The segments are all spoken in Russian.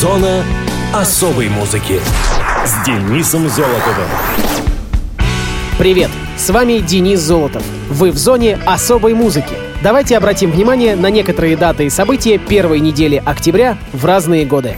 Зона особой музыки с Денисом Золотовым. Привет, с вами Денис Золотов. Вы в зоне особой музыки. Давайте обратим внимание на некоторые даты и события первой недели октября в разные годы.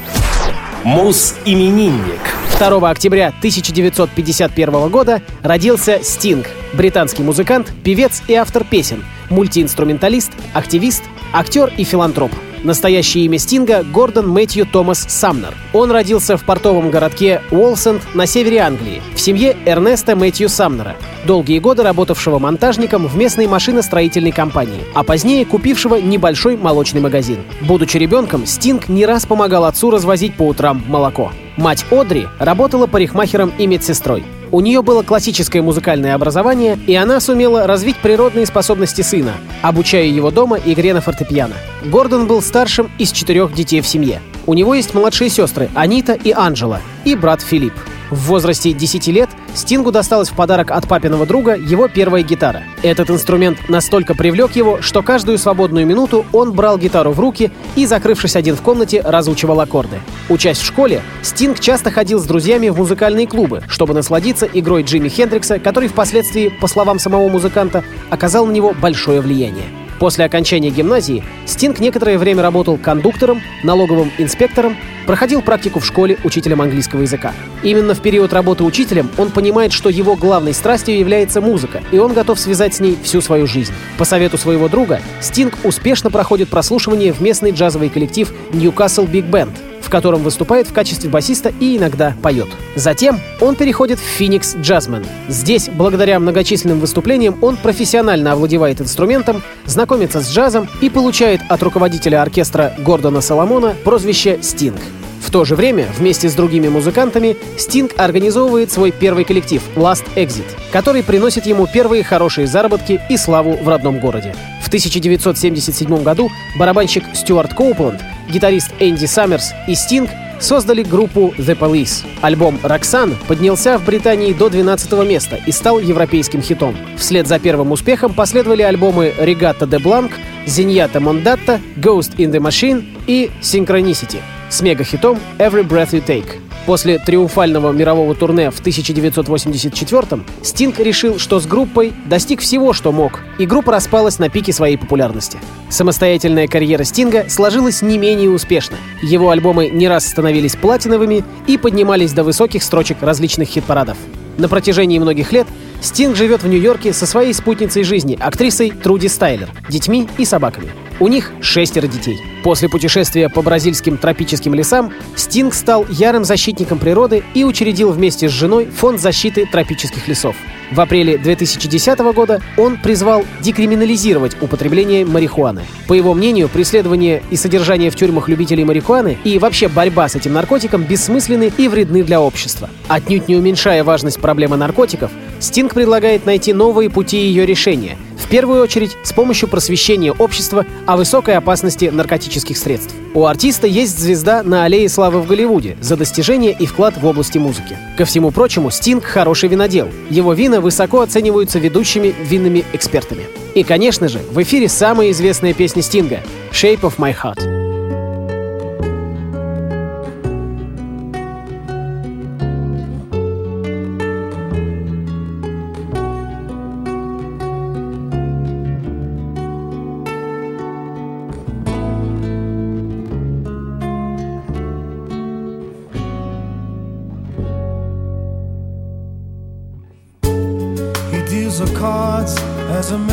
Мус-именинник. 2 октября 1951 года родился Стинг, британский музыкант, певец и автор песен, мультиинструменталист, активист, актер и филантроп. Настоящее имя Стинга — Гордон Мэтью Томас Самнер. Он родился в портовом городке Уолсенд на севере Англии, в семье Эрнеста Мэтью Самнера, долгие годы работавшего монтажником в местной машиностроительной компании, а позднее купившего небольшой молочный магазин. Будучи ребенком, Стинг не раз помогал отцу развозить по утрам молоко. Мать Одри работала парикмахером и медсестрой. У нее было классическое музыкальное образование, и она сумела развить природные способности сына, обучая его дома игре на фортепиано. Гордон был старшим из четырех детей в семье. У него есть младшие сестры Анита и Анжела, и брат Филипп. В возрасте 10 лет Стингу досталась в подарок от папиного друга его первая гитара. Этот инструмент настолько привлек его, что каждую свободную минуту он брал гитару в руки и, закрывшись один в комнате, разучивал аккорды. Учась в школе, Стинг часто ходил с друзьями в музыкальные клубы, чтобы насладиться игрой Джимми Хендрикса, который впоследствии, по словам самого музыканта, оказал на него большое влияние. После окончания гимназии Стинг некоторое время работал кондуктором, налоговым инспектором, проходил практику в школе учителем английского языка. Именно в период работы учителем он понимает, что его главной страстью является музыка, и он готов связать с ней всю свою жизнь. По совету своего друга, Стинг успешно проходит прослушивание в местный джазовый коллектив Newcastle Big Band, котором выступает в качестве басиста и иногда поет. Затем он переходит в Phoenix Jazzman. Здесь, благодаря многочисленным выступлениям, он профессионально овладевает инструментом, знакомится с джазом и получает от руководителя оркестра Гордона Соломона прозвище «Стинг». В то же время, вместе с другими музыкантами, Стинг организовывает свой первый коллектив Last Exit, который приносит ему первые хорошие заработки и славу в родном городе. В 1977 году барабанщик Стюарт Коупленд гитарист Энди Саммерс и Стинг создали группу The Police. Альбом «Роксан» поднялся в Британии до 12 места и стал европейским хитом. Вслед за первым успехом последовали альбомы «Regatta de Blanc», «Зиньята Мондатта», «Ghost in the Machine» и «Synchronicity» с мегахитом «Every Breath You Take». После триумфального мирового турне в 1984-м Стинг решил, что с группой достиг всего, что мог, и группа распалась на пике своей популярности. Самостоятельная карьера Стинга сложилась не менее успешно. Его альбомы не раз становились платиновыми и поднимались до высоких строчек различных хит-парадов. На протяжении многих лет Стинг живет в Нью-Йорке со своей спутницей жизни, актрисой Труди Стайлер, детьми и собаками. У них шестеро детей. После путешествия по бразильским тропическим лесам Стинг стал ярым защитником природы и учредил вместе с женой фонд защиты тропических лесов. В апреле 2010 года он призвал декриминализировать употребление марихуаны. По его мнению, преследование и содержание в тюрьмах любителей марихуаны и вообще борьба с этим наркотиком бессмысленны и вредны для общества. Отнюдь не уменьшая важность проблемы наркотиков, Стинг предлагает найти новые пути ее решения – в первую очередь с помощью просвещения общества о высокой опасности наркотических средств. У артиста есть звезда на аллее славы в Голливуде за достижения и вклад в области музыки. Ко всему прочему, Стинг хороший винодел. Его вина высоко оцениваются ведущими винными экспертами. И, конечно же, в эфире самая известная песня Стинга «Shape of My Heart».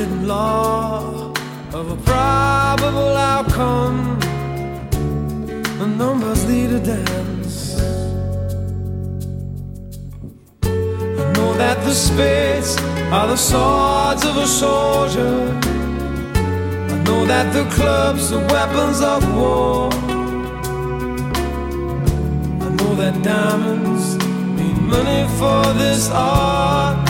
hidden law of a probable outcome. The numbers lead a dance. I know that the spades are the swords of a soldier. I know that the clubs are weapons of war. I know that diamonds need money for this art,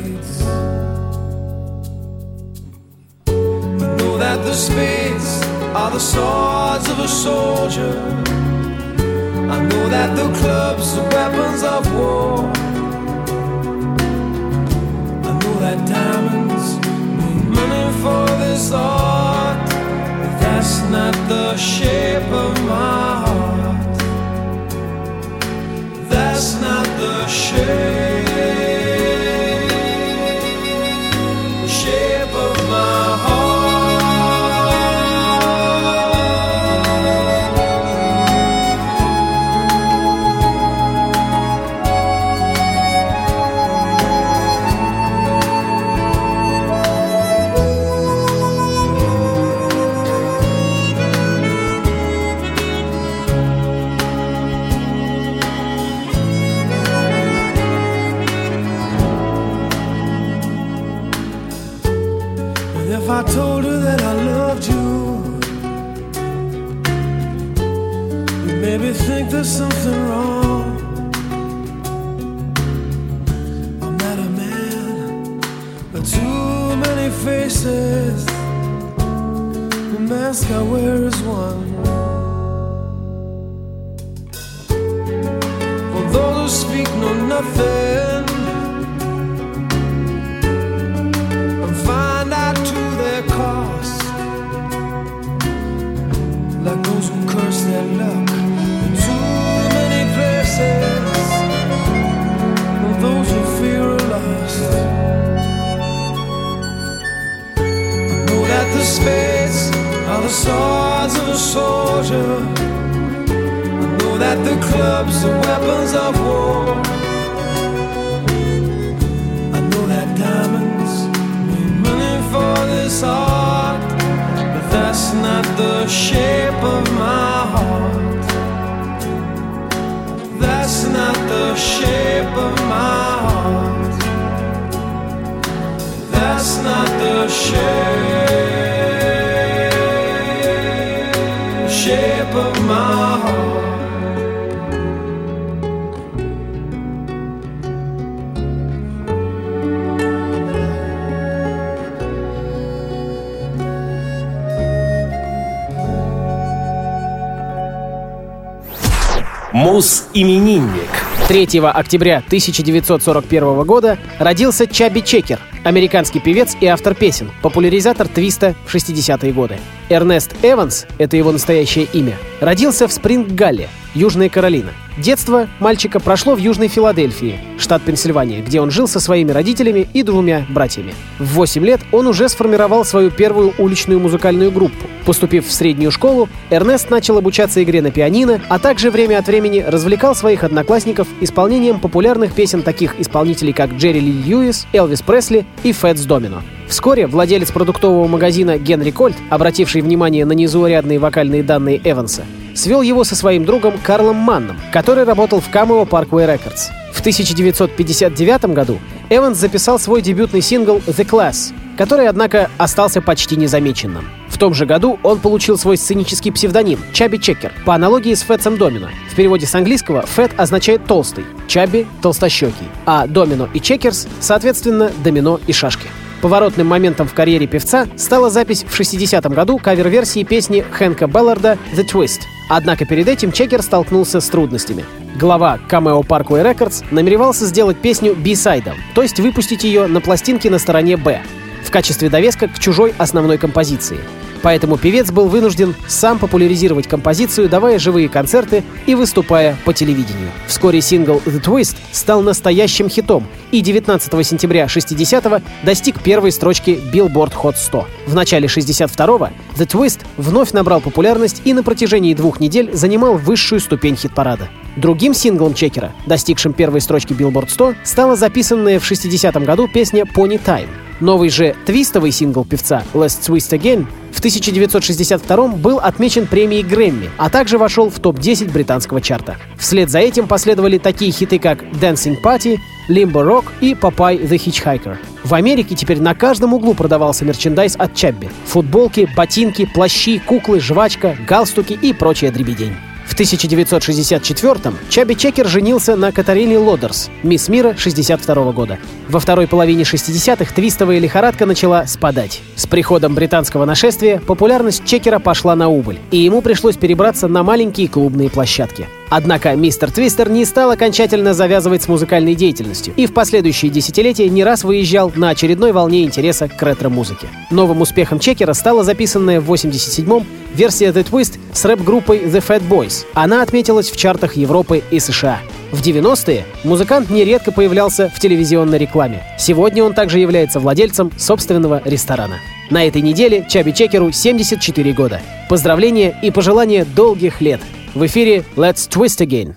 The spades are the swords of a soldier. I know that the clubs are weapons of war. I know that diamonds need money for this art, but that's not the shape of my heart. That's not the shape, some clubs are weapons of war. Мус-именинник. 3 октября 1941 года родился Чаби Чекер, американский певец и автор песен, популяризатор твиста в 60-е годы. Эрнест Эванс, это его настоящее имя, родился в Спринг-Галле, Южная Каролина. Детство мальчика прошло в Южной Филадельфии, штат Пенсильвания, где он жил со своими родителями и двумя братьями. В 8 лет он уже сформировал свою первую уличную музыкальную группу. Поступив в среднюю школу, Эрнест начал обучаться игре на пианино, а также время от времени развлекал своих одноклассников исполнением популярных песен таких исполнителей, как Джерри Ли Льюис, Элвис Пресли и Фэтс Домино. Вскоре владелец продуктового магазина Генри Кольт, обративший внимание на незаурядные вокальные данные Эванса, свел его со своим другом Карлом Манном, который работал в Cameo Parkway Records. В 1959 году Эванс записал свой дебютный сингл «The Class», который, однако, остался почти незамеченным. В том же году он получил свой сценический псевдоним Чаби Чекер по аналогии с Фэтсом Домино. В переводе с английского «Fat» означает «толстый», Chubby — «толстощекий», а Домино и Checkers, соответственно, «домино» и «шашки». Поворотным моментом в карьере певца стала запись в 60-м году кавер-версии песни Хэнка Балларда «The Twist». Однако перед этим Чекер столкнулся с трудностями. Глава Cameo Parkway Records намеревался сделать песню B-side ом, то есть выпустить ее на пластинке на стороне «Б», в качестве довеска к чужой основной композиции. Поэтому певец был вынужден сам популяризировать композицию, давая живые концерты и выступая по телевидению. Вскоре сингл «The Twist» стал настоящим хитом и 19 сентября 60-го достиг первой строчки Billboard Hot 100. В начале 62-го «The Twist» вновь набрал популярность и на протяжении двух недель занимал высшую ступень хит-парада. Другим синглом Чекера, достигшим первой строчки Billboard 100, стала записанная в 60-м году песня «Pony Time». Новый же твистовый сингл певца «Let's Twist Again» в 1962 был отмечен премией Грэмми, а также вошел в топ-10 британского чарта. Вслед за этим последовали такие хиты, как «Dancing Party», «Limbo Rock» и «Popeye the Hitchhiker». В Америке теперь на каждом углу продавался мерчендайз от Чабби. Футболки, ботинки, плащи, куклы, жвачка, галстуки и прочая дребедень. В 1964-м Чаби Чекер женился на Катарине Лодерс, мисс мира 62 года. Во второй половине 60-х твистовая лихорадка начала спадать. С приходом британского нашествия популярность Чекера пошла на убыль, и ему пришлось перебраться на маленькие клубные площадки. Однако мистер Твистер не стал окончательно завязывать с музыкальной деятельностью и в последующие десятилетия не раз выезжал на очередной волне интереса к ретро-музыке. Новым успехом Чекера стала записанная в 87-м версия The Twist с рэп-группой The Fat Boys. Она отметилась в чартах Европы и США. В 90-е музыкант нередко появлялся в телевизионной рекламе. Сегодня он также является владельцем собственного ресторана. На этой неделе Чаби Чекеру 74 года. Поздравления и пожелания долгих лет – в эфире Let's Twist Again.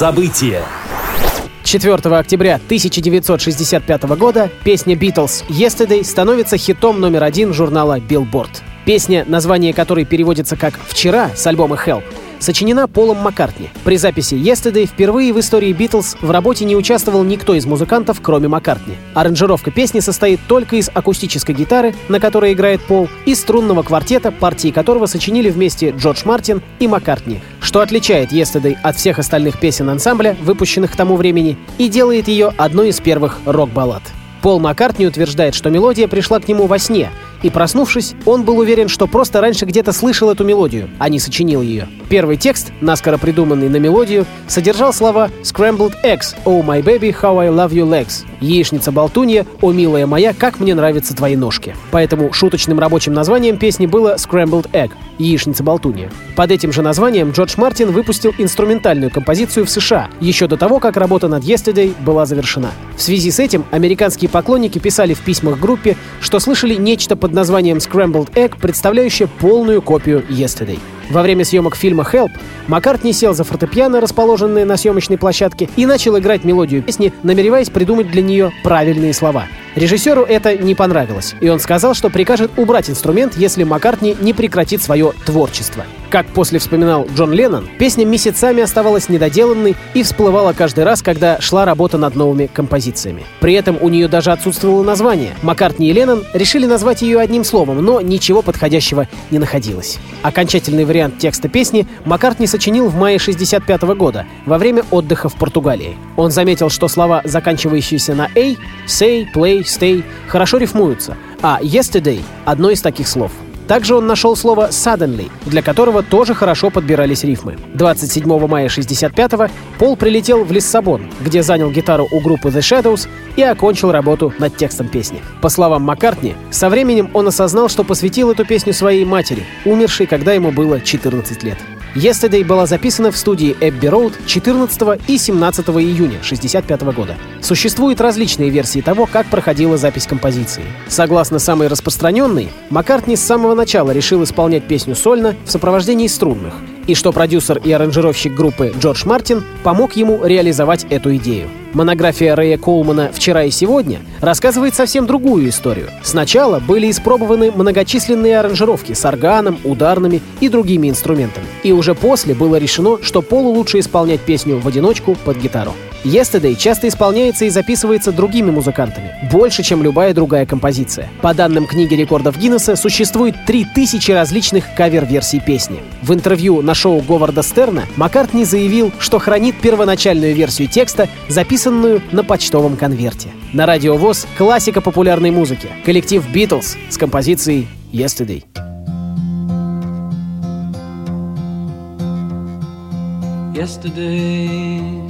Муз-события. 4 октября 1965 года песня Beatles «Yesterday» становится хитом номер один журнала Billboard. Песня, название которой переводится как «Вчера» с альбома Hell, сочинена Полом Маккартни. При записи «Yesterday» впервые в истории Beatles в работе не участвовал никто из музыкантов, кроме Маккартни. Аранжировка песни состоит только из акустической гитары, на которой играет Пол, и струнного квартета, партии которого сочинили вместе Джордж Мартин и Маккартни, что отличает «Yesterday» от всех остальных песен ансамбля, выпущенных к тому времени, и делает ее одной из первых рок-баллад. Пол Маккартни утверждает, что мелодия пришла к нему во сне, и проснувшись, он был уверен, что просто раньше где-то слышал эту мелодию, а не сочинил ее. Первый текст, наскоро придуманный на мелодию, содержал слова «Scrambled eggs, oh my baby, how I love you legs». «Яичница-болтунья, о милая моя, как мне нравятся твои ножки». Поэтому шуточным рабочим названием песни было «Scrambled Egg» — «Яичница-болтунья». Под этим же названием Джордж Мартин выпустил инструментальную композицию в США еще до того, как работа над «Yesterday» была завершена. В связи с этим американские поклонники писали в письмах группе, что слышали нечто под названием Scrambled Egg, представляющее полную копию Yesterday. Во время съемок фильма «Help» Маккартни сел за фортепиано, расположенное на съемочной площадке, и начал играть мелодию песни, намереваясь придумать для нее правильные слова. Режиссеру это не понравилось, и он сказал, что прикажет убрать инструмент, если Маккартни не прекратит свое творчество. Как после вспоминал Джон Леннон, песня месяцами оставалась недоделанной и всплывала каждый раз, когда шла работа над новыми композициями. При этом у нее даже отсутствовало название. Маккартни и Леннон решили назвать ее одним словом, но ничего подходящего не находилось. Окончательный вариант текста песни Маккартни сочинил в мае 65 года, во время отдыха в Португалии. Он заметил, что слова, заканчивающиеся на «a» — «say», «play», «stay» — хорошо рифмуются, а «yesterday» — одно из таких слов — также он нашел слово «suddenly», для которого тоже хорошо подбирались рифмы. 27 мая 65-го Пол прилетел в Лиссабон, где занял гитару у группы The Shadows и окончил работу над текстом песни. По словам Маккартни, со временем он осознал, что посвятил эту песню своей матери, умершей, когда ему было 14 лет. Yesterday была записана в студии Эбби Роуд 14 и 17 июня 1965 года. Существуют различные версии того, как проходила запись композиции. Согласно самой распространенной, Маккартни с самого начала решил исполнять песню сольно в сопровождении струнных, и что продюсер и аранжировщик группы Джордж Мартин помог ему реализовать эту идею. Монография Рэя Коулмана «Вчера и сегодня» рассказывает совсем другую историю. Сначала были испробованы многочисленные аранжировки с органом, ударными и другими инструментами. И уже после было решено, что Полу лучше исполнять песню в одиночку под гитару. Yesterday часто исполняется и записывается другими музыкантами, больше, чем любая другая композиция. По данным книги рекордов Гиннесса, существует 3000 различных кавер-версий песни. В интервью на шоу Говарда Стерна Маккартни заявил, что хранит первоначальную версию текста, записанную на почтовом конверте. На радио ВОЗ классика популярной музыки. Коллектив Beatles с композицией Yesterday. Yesterday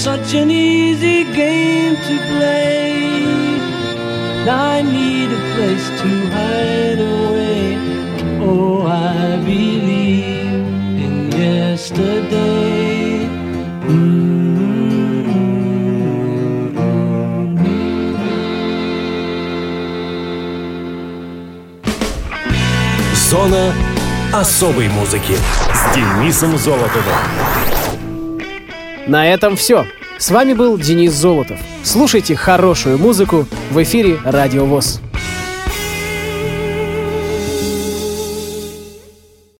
Such an easy game to play. I need a place to hide away. Oh, I believe in yesterday. Mm-hmm. Зона особой музыки с Денисом Золотовым. На этом все. С вами был Денис Золотов. Слушайте хорошую музыку в эфире Радио ВОЗ.